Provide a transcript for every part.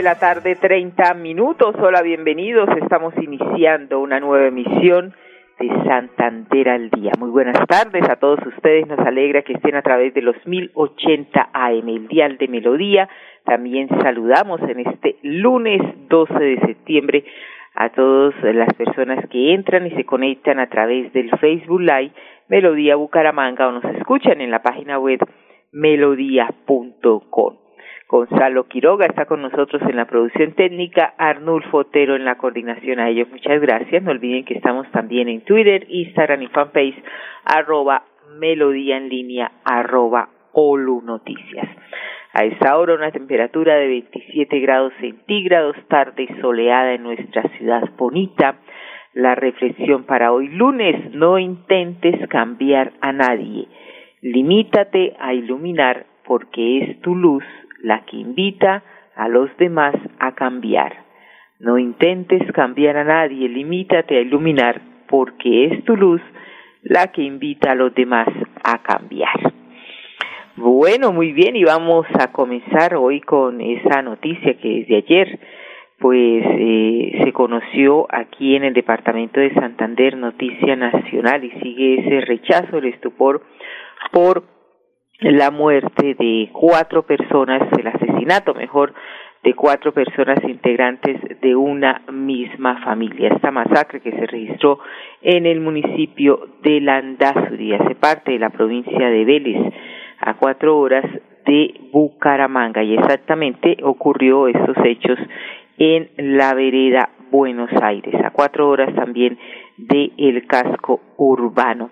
De la tarde, 30 minutos. Hola, bienvenidos. Estamos iniciando una nueva emisión de Santander al día. Muy buenas tardes a todos ustedes. Nos alegra que estén a través de los 1080 AM, el dial de Melodía. También saludamos en este lunes 12 de septiembre a todas las personas que entran y se conectan a través del Facebook Live Melodía Bucaramanga o nos escuchan en la página web melodía.com. Gonzalo Quiroga está con nosotros en la producción técnica, Arnulfo Otero en la coordinación. A ellos muchas gracias. No olviden que estamos también en Twitter, Instagram y fanpage, arroba melodía en línea, arroba Olu Noticias. A esta hora una temperatura de 27 grados centígrados, tarde soleada en nuestra ciudad bonita. La reflexión para hoy lunes, no intentes cambiar a nadie. Limítate a iluminar porque es tu luz la que invita a los demás a cambiar. No intentes cambiar a nadie, limítate a iluminar, porque es tu luz la que invita a los demás a cambiar. Bueno, muy bien, y vamos a comenzar hoy con esa noticia que desde ayer pues eh, se conoció aquí en el departamento de Santander, noticia nacional, y sigue ese rechazo, el estupor por la muerte de cuatro personas, el asesinato mejor de cuatro personas integrantes de una misma familia. Esta masacre que se registró en el municipio de Landazuri, hace parte de la provincia de Vélez, a cuatro horas de Bucaramanga y exactamente ocurrió estos hechos en la vereda Buenos Aires, a cuatro horas también de el casco urbano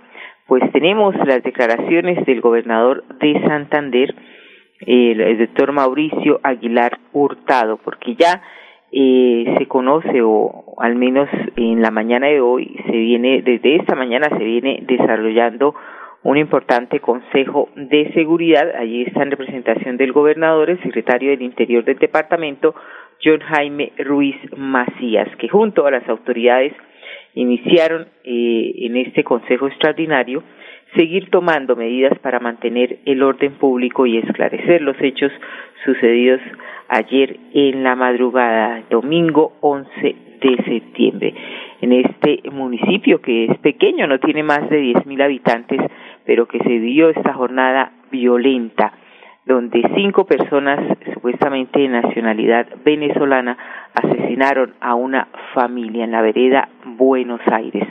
pues tenemos las declaraciones del gobernador de Santander, el, doctor Mauricio Aguilar Hurtado, porque ya eh, se conoce o al menos en la mañana de hoy se viene desde esta mañana se viene desarrollando un importante consejo de seguridad. Allí está en representación del gobernador el secretario del interior del departamento John Jaime Ruiz Macías que junto a las autoridades iniciaron eh, en este Consejo Extraordinario seguir tomando medidas para mantener el orden público y esclarecer los hechos sucedidos ayer en la madrugada, domingo 11 de septiembre. En este municipio que es pequeño, no tiene más de 10.000 habitantes, pero que se dio esta jornada violenta donde cinco personas supuestamente de nacionalidad venezolana asesinaron a una familia en la vereda Buenos Aires.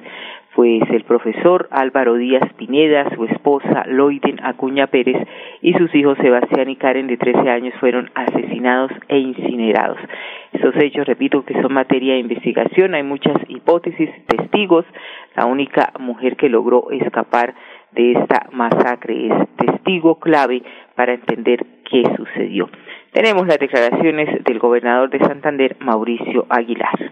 Pues el profesor Álvaro Díaz Pineda, su esposa Loiden Acuña Pérez y sus hijos Sebastián y Karen de 13 años fueron asesinados e incinerados. Esos hechos, repito, que son materia de investigación, hay muchas hipótesis, testigos. La única mujer que logró escapar de esta masacre es testigo clave para entender qué sucedió. Tenemos las declaraciones del gobernador de Santander, Mauricio Aguilar.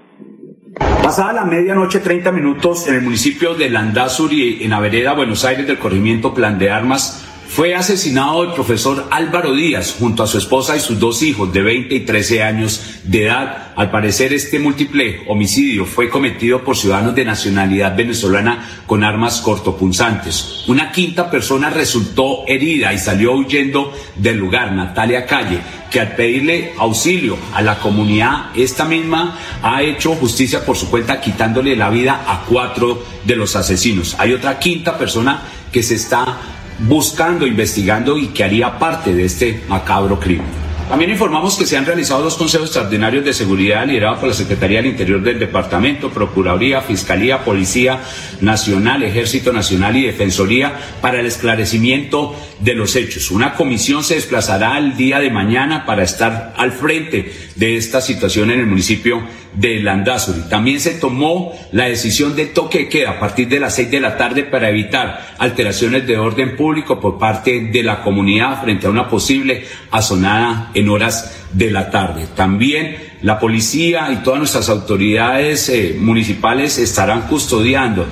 Pasada la medianoche 30 minutos en el municipio de Landazuri, en la Buenos Aires del corrimiento Plan de Armas, fue asesinado el profesor Álvaro Díaz junto a su esposa y sus dos hijos de 20 y 13 años de edad. Al parecer este múltiple homicidio fue cometido por ciudadanos de nacionalidad venezolana con armas cortopunzantes. Una quinta persona resultó herida y salió huyendo del lugar, Natalia Calle, que al pedirle auxilio a la comunidad, esta misma ha hecho justicia por su cuenta quitándole la vida a cuatro de los asesinos. Hay otra quinta persona que se está buscando, investigando y que haría parte de este macabro crimen. También informamos que se han realizado dos consejos extraordinarios de seguridad liderados por la Secretaría del Interior del Departamento, Procuraduría, Fiscalía, Policía Nacional, Ejército Nacional y Defensoría para el esclarecimiento de los hechos. Una comisión se desplazará el día de mañana para estar al frente de esta situación en el municipio de Landazuri. También se tomó la decisión de toque de queda a partir de las seis de la tarde para evitar alteraciones de orden público por parte de la comunidad frente a una posible azonada en horas de la tarde. También la policía y todas nuestras autoridades eh, municipales estarán custodiando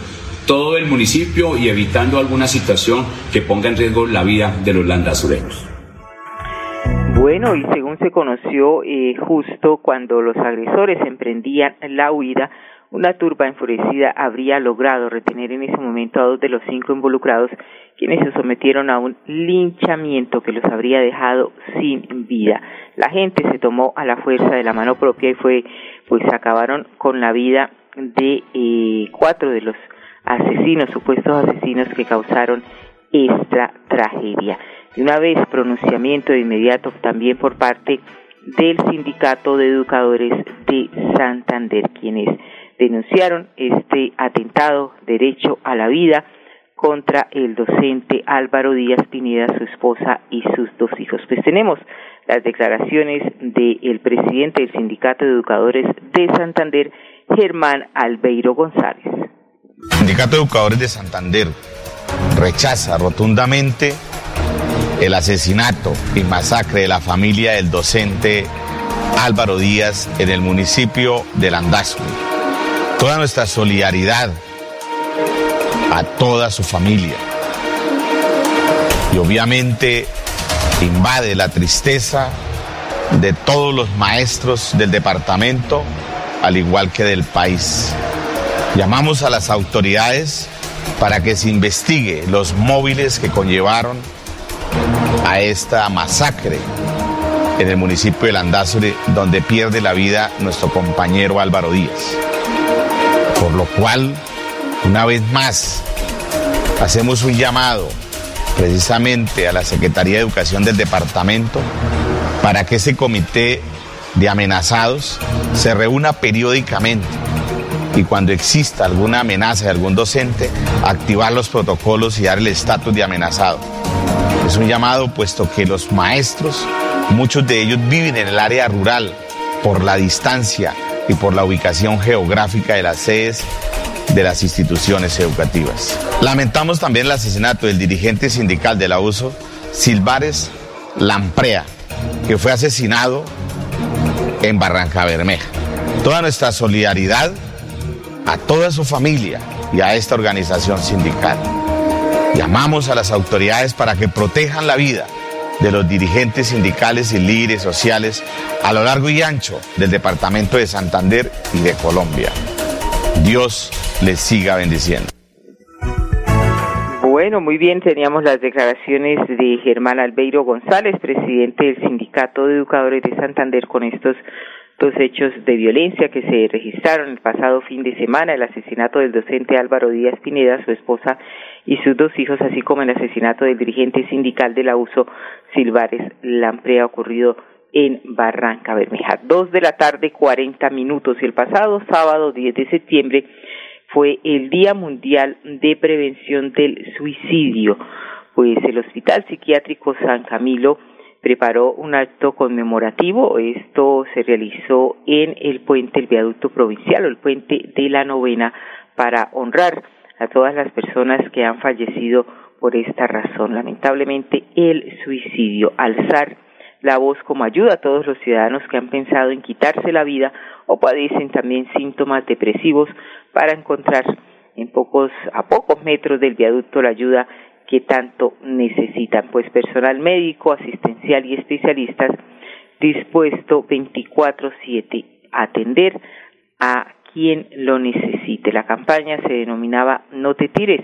todo el municipio y evitando alguna situación que ponga en riesgo la vida de los landasureños. Bueno, y según se conoció eh, justo cuando los agresores emprendían la huida, una turba enfurecida habría logrado retener en ese momento a dos de los cinco involucrados, quienes se sometieron a un linchamiento que los habría dejado sin vida. La gente se tomó a la fuerza de la mano propia y fue, pues acabaron con la vida de eh, cuatro de los asesinos, supuestos asesinos que causaron esta tragedia. De una vez, pronunciamiento de inmediato también por parte del Sindicato de Educadores de Santander, quienes denunciaron este atentado derecho a la vida contra el docente Álvaro Díaz Pineda, su esposa y sus dos hijos. Pues tenemos las declaraciones del presidente del Sindicato de Educadores de Santander, Germán Albeiro González. Sindicato de Educadores de Santander rechaza rotundamente el asesinato y masacre de la familia del docente Álvaro Díaz en el municipio de Landazuri. Toda nuestra solidaridad a toda su familia. Y obviamente invade la tristeza de todos los maestros del departamento, al igual que del país. Llamamos a las autoridades para que se investigue los móviles que conllevaron a esta masacre en el municipio de Landazuri, donde pierde la vida nuestro compañero Álvaro Díaz. Por lo cual, una vez más, hacemos un llamado precisamente a la Secretaría de Educación del departamento para que ese comité de amenazados se reúna periódicamente y cuando exista alguna amenaza de algún docente, activar los protocolos y dar el estatus de amenazado. Es un llamado puesto que los maestros, muchos de ellos viven en el área rural por la distancia y por la ubicación geográfica de las sedes de las instituciones educativas. Lamentamos también el asesinato del dirigente sindical del abuso, Silvares Lamprea, que fue asesinado en Barranca Bermeja. Toda nuestra solidaridad a toda su familia y a esta organización sindical. Llamamos a las autoridades para que protejan la vida de los dirigentes sindicales y líderes sociales a lo largo y ancho del departamento de Santander y de Colombia. Dios les siga bendiciendo. Bueno, muy bien, teníamos las declaraciones de Germán Albeiro González, presidente del Sindicato de Educadores de Santander, con estos dos hechos de violencia que se registraron el pasado fin de semana, el asesinato del docente Álvaro Díaz Pineda, su esposa y sus dos hijos, así como el asesinato del dirigente sindical del abuso Silvares Lamprea ocurrido en Barranca Bermeja. Dos de la tarde, cuarenta minutos. El pasado sábado, 10 de septiembre, fue el Día Mundial de Prevención del Suicidio. Pues el Hospital Psiquiátrico San Camilo preparó un acto conmemorativo. Esto se realizó en el puente, el viaducto provincial o el puente de la novena para honrar a todas las personas que han fallecido por esta razón. Lamentablemente, el suicidio, alzar la voz como ayuda a todos los ciudadanos que han pensado en quitarse la vida o padecen también síntomas depresivos para encontrar en pocos a pocos metros del viaducto la ayuda que tanto necesitan, pues personal médico, asistencial y especialistas dispuesto 24/7 a atender a quien lo necesite. La campaña se denominaba No te tires,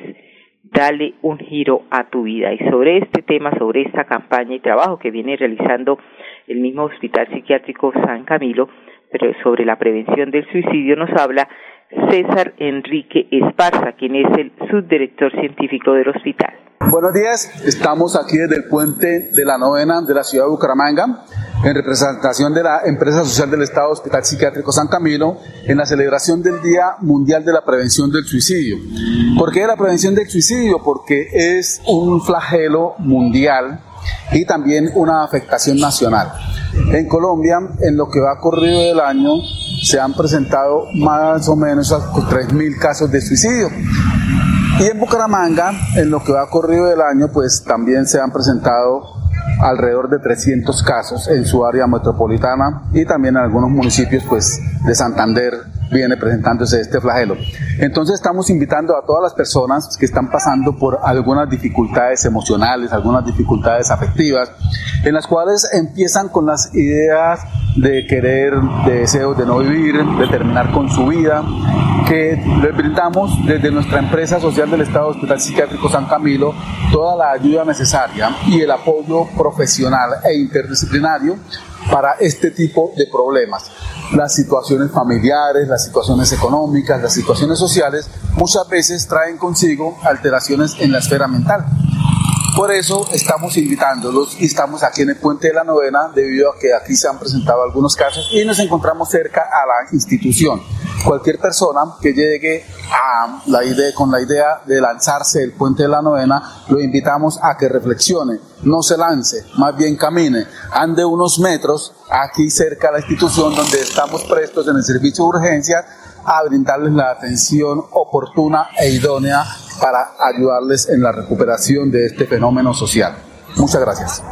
dale un giro a tu vida. Y sobre este tema, sobre esta campaña y trabajo que viene realizando el mismo Hospital Psiquiátrico San Camilo, pero sobre la prevención del suicidio nos habla César Enrique Esparza, quien es el subdirector científico del hospital. Buenos días, estamos aquí desde el puente de la novena de la ciudad de Bucaramanga, en representación de la empresa social del Estado Hospital Psiquiátrico San Camilo, en la celebración del Día Mundial de la Prevención del Suicidio. ¿Por qué la prevención del suicidio? Porque es un flagelo mundial y también una afectación nacional. En Colombia, en lo que va corrido del año, se han presentado más o menos 3.000 casos de suicidio. Y en Bucaramanga, en lo que va corrido del año, pues también se han presentado alrededor de 300 casos en su área metropolitana y también en algunos municipios pues de Santander viene presentándose este flagelo. Entonces estamos invitando a todas las personas que están pasando por algunas dificultades emocionales, algunas dificultades afectivas, en las cuales empiezan con las ideas de querer, de deseos de no vivir, de terminar con su vida, que les brindamos desde nuestra empresa social del Estado Hospital Psiquiátrico San Camilo toda la ayuda necesaria y el apoyo profesional e interdisciplinario para este tipo de problemas. Las situaciones familiares, las situaciones económicas, las situaciones sociales muchas veces traen consigo alteraciones en la esfera mental. Por eso estamos invitándolos y estamos aquí en el Puente de la Novena debido a que aquí se han presentado algunos casos y nos encontramos cerca a la institución. Cualquier persona que llegue con la idea de lanzarse el Puente de la Novena, lo invitamos a que reflexione, no se lance, más bien camine, ande unos metros aquí cerca a la institución donde estamos prestos en el servicio de urgencia a brindarles la atención oportuna e idónea para ayudarles en la recuperación de este fenómeno social. Muchas gracias.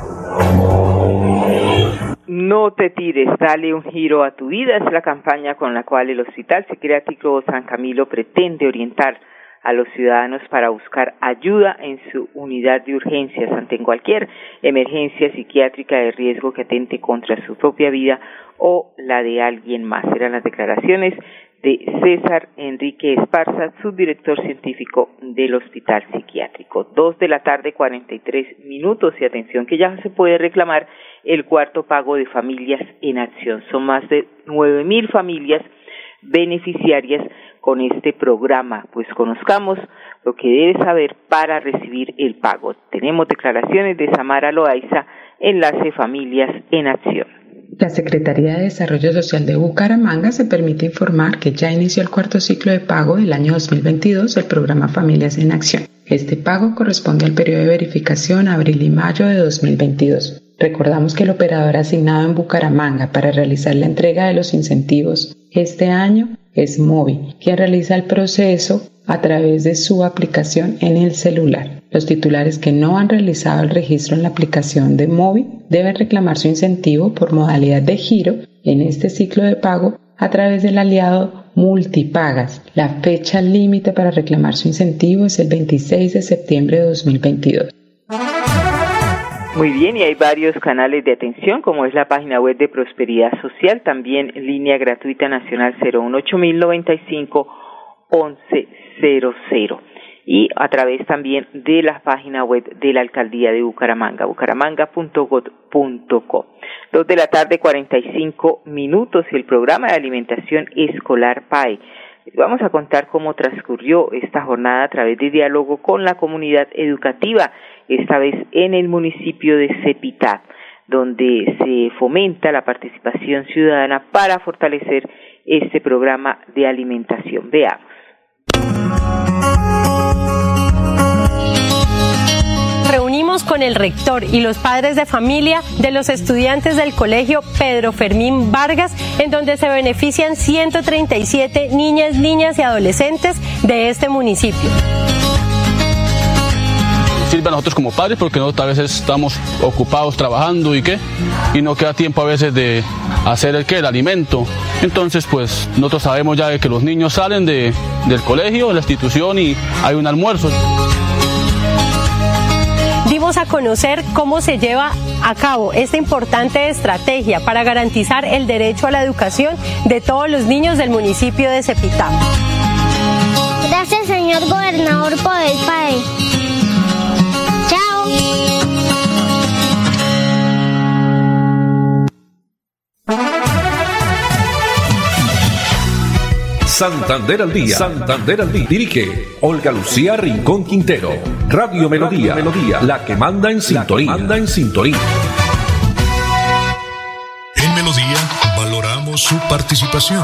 No te tires, dale un giro a tu vida. Es la campaña con la cual el Hospital Psiquiátrico San Camilo pretende orientar a los ciudadanos para buscar ayuda en su unidad de urgencias ante cualquier emergencia psiquiátrica de riesgo que atente contra su propia vida o la de alguien más. Eran las declaraciones de César Enrique Esparza, subdirector científico del Hospital Psiquiátrico. Dos de la tarde, 43 minutos y atención que ya se puede reclamar el cuarto pago de familias en acción. Son más de nueve mil familias beneficiarias con este programa. Pues conozcamos lo que debe saber para recibir el pago. Tenemos declaraciones de Samara Loaiza, enlace Familias en Acción. La Secretaría de Desarrollo Social de Bucaramanga se permite informar que ya inició el cuarto ciclo de pago del año 2022 del programa Familias en Acción. Este pago corresponde al periodo de verificación abril y mayo de 2022. Recordamos que el operador asignado en Bucaramanga para realizar la entrega de los incentivos este año es Movi, quien realiza el proceso a través de su aplicación en el celular. Los titulares que no han realizado el registro en la aplicación de móvil deben reclamar su incentivo por modalidad de giro en este ciclo de pago a través del aliado Multipagas. La fecha límite para reclamar su incentivo es el 26 de septiembre de 2022. Muy bien, y hay varios canales de atención, como es la página web de Prosperidad Social, también línea gratuita nacional 018095 1100 y a través también de la página web de la Alcaldía de Bucaramanga, bucaramanga.gov.co. Dos de la tarde, 45 minutos el programa de alimentación escolar PAE. Vamos a contar cómo transcurrió esta jornada a través de diálogo con la comunidad educativa, esta vez en el municipio de Cepitá, donde se fomenta la participación ciudadana para fortalecer este programa de alimentación. Veamos. Con el rector y los padres de familia de los estudiantes del colegio Pedro Fermín Vargas, en donde se benefician 137 niñas, niñas y adolescentes de este municipio sirve a nosotros como padres porque nosotros a veces estamos ocupados trabajando y qué, y no queda tiempo a veces de hacer el qué, el alimento. Entonces, pues nosotros sabemos ya que los niños salen de, del colegio, de la institución y hay un almuerzo a conocer cómo se lleva a cabo esta importante estrategia para garantizar el derecho a la educación de todos los niños del municipio de Cepitá. Gracias, señor gobernador, por el PAE. Santander al día. Santander al día. Dirige Olga Lucía Rincón Quintero. Radio Melodía. Melodía. La que manda en sintonía. Manda en sintonía. En Melodía valoramos su participación.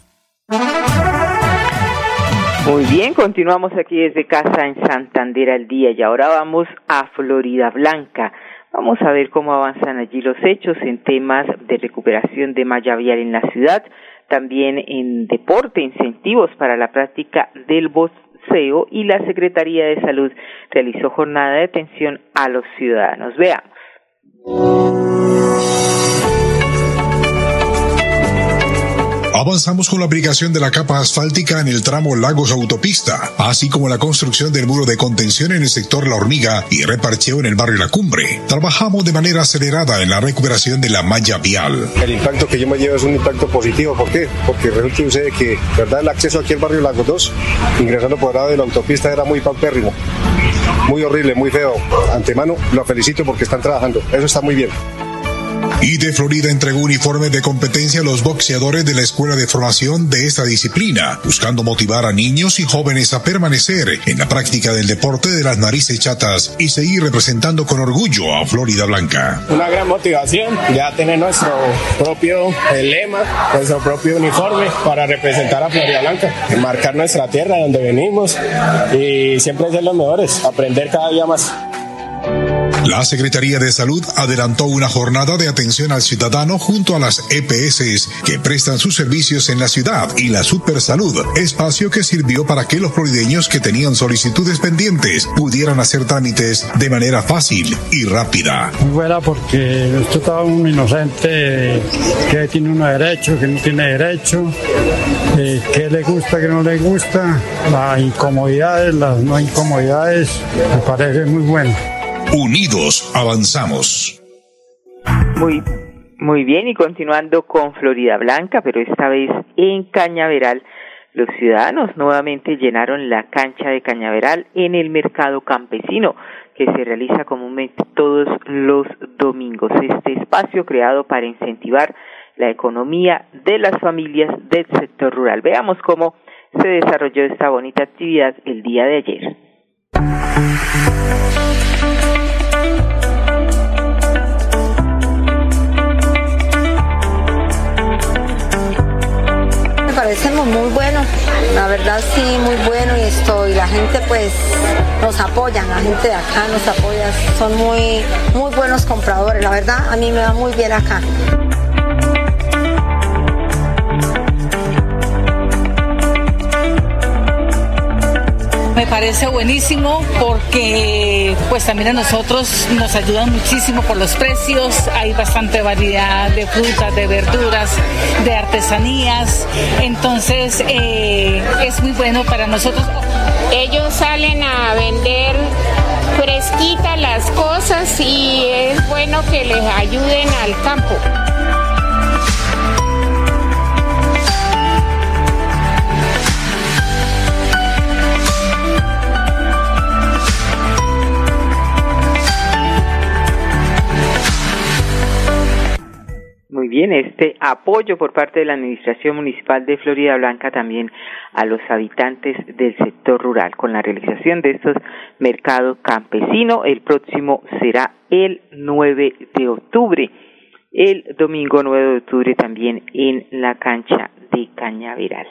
Muy bien, continuamos aquí desde casa en Santander al día y ahora vamos a Florida Blanca. Vamos a ver cómo avanzan allí los hechos en temas de recuperación de malla vial en la ciudad, también en deporte, incentivos para la práctica del boxeo y la Secretaría de Salud realizó jornada de atención a los ciudadanos. Veamos. Avanzamos con la aplicación de la capa asfáltica en el tramo Lagos Autopista, así como la construcción del muro de contención en el sector La Hormiga y reparcheo en el barrio La Cumbre. Trabajamos de manera acelerada en la recuperación de la malla vial. El impacto que yo me llevo es un impacto positivo. ¿Por qué? Porque resulta que, ¿verdad? El acceso aquí al barrio Lagos 2, ingresando por el lado de la autopista, era muy paupérrimo. Muy horrible, muy feo. Antemano, lo felicito porque están trabajando. Eso está muy bien y de Florida entregó uniforme de competencia a los boxeadores de la escuela de formación de esta disciplina, buscando motivar a niños y jóvenes a permanecer en la práctica del deporte de las narices chatas y seguir representando con orgullo a Florida Blanca. Una gran motivación ya tener nuestro propio lema, nuestro propio uniforme para representar a Florida Blanca, marcar nuestra tierra donde venimos y siempre ser los mejores, aprender cada día más. La Secretaría de Salud adelantó una jornada de atención al ciudadano junto a las EPS que prestan sus servicios en la ciudad y la Supersalud, espacio que sirvió para que los florideños que tenían solicitudes pendientes pudieran hacer trámites de manera fácil y rápida. Muy buena porque esto está un inocente que tiene uno derecho, que no tiene derecho, eh, que le gusta, que no le gusta, las incomodidades, las no incomodidades, me parece muy bueno. Unidos avanzamos. Muy, muy bien, y continuando con Florida Blanca, pero esta vez en Cañaveral, los ciudadanos nuevamente llenaron la cancha de Cañaveral en el mercado campesino que se realiza comúnmente todos los domingos. Este espacio creado para incentivar la economía de las familias del sector rural. Veamos cómo se desarrolló esta bonita actividad el día de ayer. La verdad sí, muy bueno y esto, y la gente pues nos apoya, la gente de acá nos apoya, son muy, muy buenos compradores, la verdad a mí me va muy bien acá. Me parece buenísimo porque pues también a nosotros nos ayudan muchísimo por los precios, hay bastante variedad de frutas, de verduras, de artesanías, entonces eh, es muy bueno para nosotros. Ellos salen a vender fresquitas las cosas y es bueno que les ayuden al campo. Bien, este apoyo por parte de la Administración Municipal de Florida Blanca también a los habitantes del sector rural con la realización de estos mercados campesinos. El próximo será el 9 de octubre. El domingo 9 de octubre también en la cancha de Cañaveral.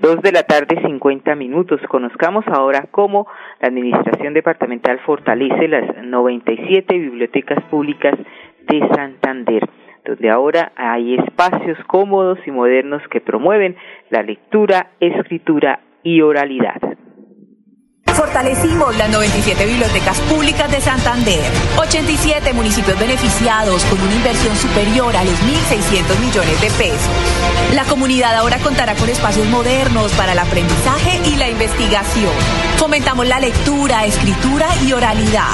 Dos de la tarde, 50 minutos. Conozcamos ahora cómo la Administración Departamental fortalece las 97 bibliotecas públicas de Santander donde ahora hay espacios cómodos y modernos que promueven la lectura, escritura y oralidad. Fortalecimos las 97 bibliotecas públicas de Santander, 87 municipios beneficiados con una inversión superior a los 1.600 millones de pesos. La comunidad ahora contará con espacios modernos para el aprendizaje y la investigación. Fomentamos la lectura, escritura y oralidad.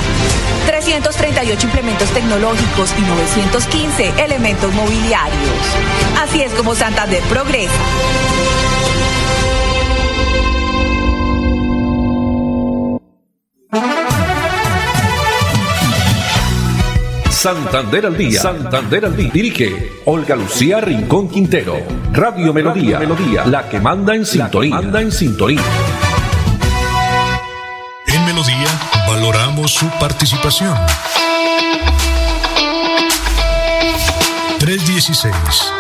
338 implementos tecnológicos y 915 elementos mobiliarios. Así es como Santander progresa. Santander al día. Santander al día. Dirige Olga Lucía Rincón Quintero. Radio Melodía. Melodía. La que manda en sintonía. Manda en sintonía. En Melodía valoramos su participación.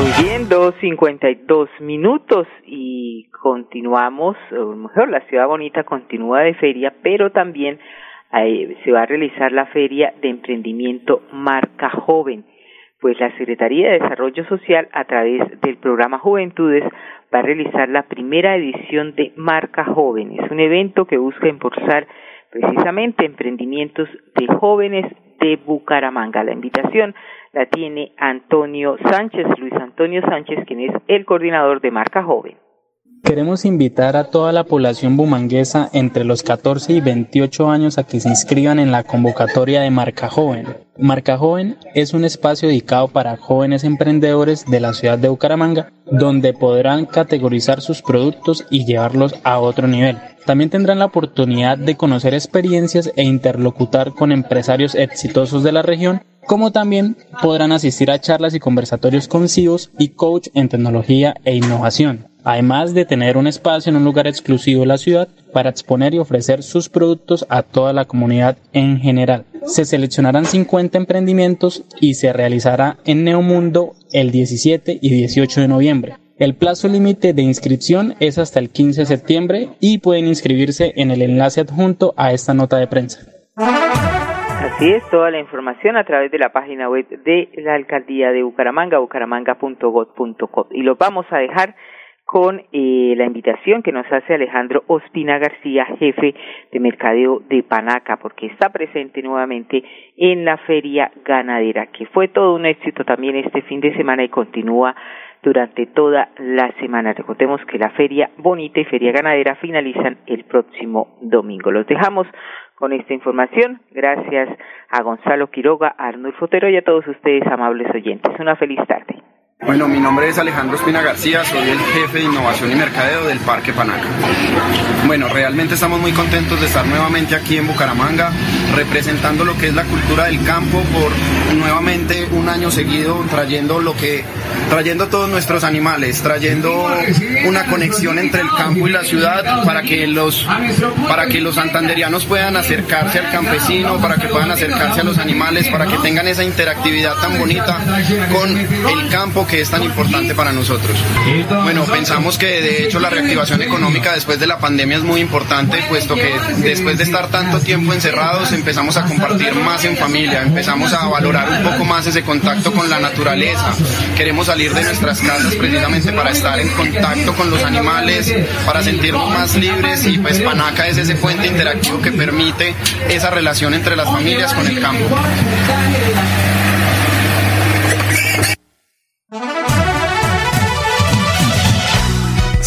Muy bien, dos cincuenta y dos minutos y continuamos, o mejor, la ciudad bonita continúa de feria, pero también eh, se va a realizar la feria de emprendimiento Marca Joven. Pues la Secretaría de Desarrollo Social, a través del programa Juventudes, va a realizar la primera edición de Marca Joven. Es un evento que busca impulsar precisamente emprendimientos de jóvenes de Bucaramanga. La invitación la tiene Antonio Sánchez, Luis Antonio Sánchez, quien es el coordinador de Marca Joven. Queremos invitar a toda la población bumanguesa entre los 14 y 28 años a que se inscriban en la convocatoria de Marca Joven. Marca Joven es un espacio dedicado para jóvenes emprendedores de la ciudad de Bucaramanga, donde podrán categorizar sus productos y llevarlos a otro nivel. También tendrán la oportunidad de conocer experiencias e interlocutar con empresarios exitosos de la región como también podrán asistir a charlas y conversatorios con CEOs y coach en tecnología e innovación, además de tener un espacio en un lugar exclusivo de la ciudad para exponer y ofrecer sus productos a toda la comunidad en general. Se seleccionarán 50 emprendimientos y se realizará en Neomundo el 17 y 18 de noviembre. El plazo límite de inscripción es hasta el 15 de septiembre y pueden inscribirse en el enlace adjunto a esta nota de prensa. Así es, toda la información a través de la página web de la Alcaldía de Bucaramanga, bucaramanga.gov.co. Y lo vamos a dejar con eh, la invitación que nos hace Alejandro Ospina García, jefe de mercadeo de Panaca, porque está presente nuevamente en la feria ganadera, que fue todo un éxito también este fin de semana y continúa durante toda la semana. Recordemos que la feria bonita y feria ganadera finalizan el próximo domingo. Los dejamos con esta información. Gracias a Gonzalo Quiroga, a Arnulfo Fotero y a todos ustedes, amables oyentes. Una feliz tarde. Bueno, mi nombre es Alejandro Espina García, soy el jefe de innovación y mercadeo del Parque Panaca. Bueno, realmente estamos muy contentos de estar nuevamente aquí en Bucaramanga, representando lo que es la cultura del campo por nuevamente un año seguido trayendo lo que trayendo todos nuestros animales, trayendo una conexión entre el campo y la ciudad para que los para que los santanderianos puedan acercarse al campesino, para que puedan acercarse a los animales, para que tengan esa interactividad tan bonita con el campo que es tan importante para nosotros. Bueno, pensamos que de hecho la reactivación económica después de la pandemia es muy importante, puesto que después de estar tanto tiempo encerrados empezamos a compartir más en familia, empezamos a valorar un poco más ese contacto con la naturaleza. Queremos salir de nuestras casas precisamente para estar en contacto con los animales, para sentirnos más libres y pues Panaca es ese puente interactivo que permite esa relación entre las familias con el campo.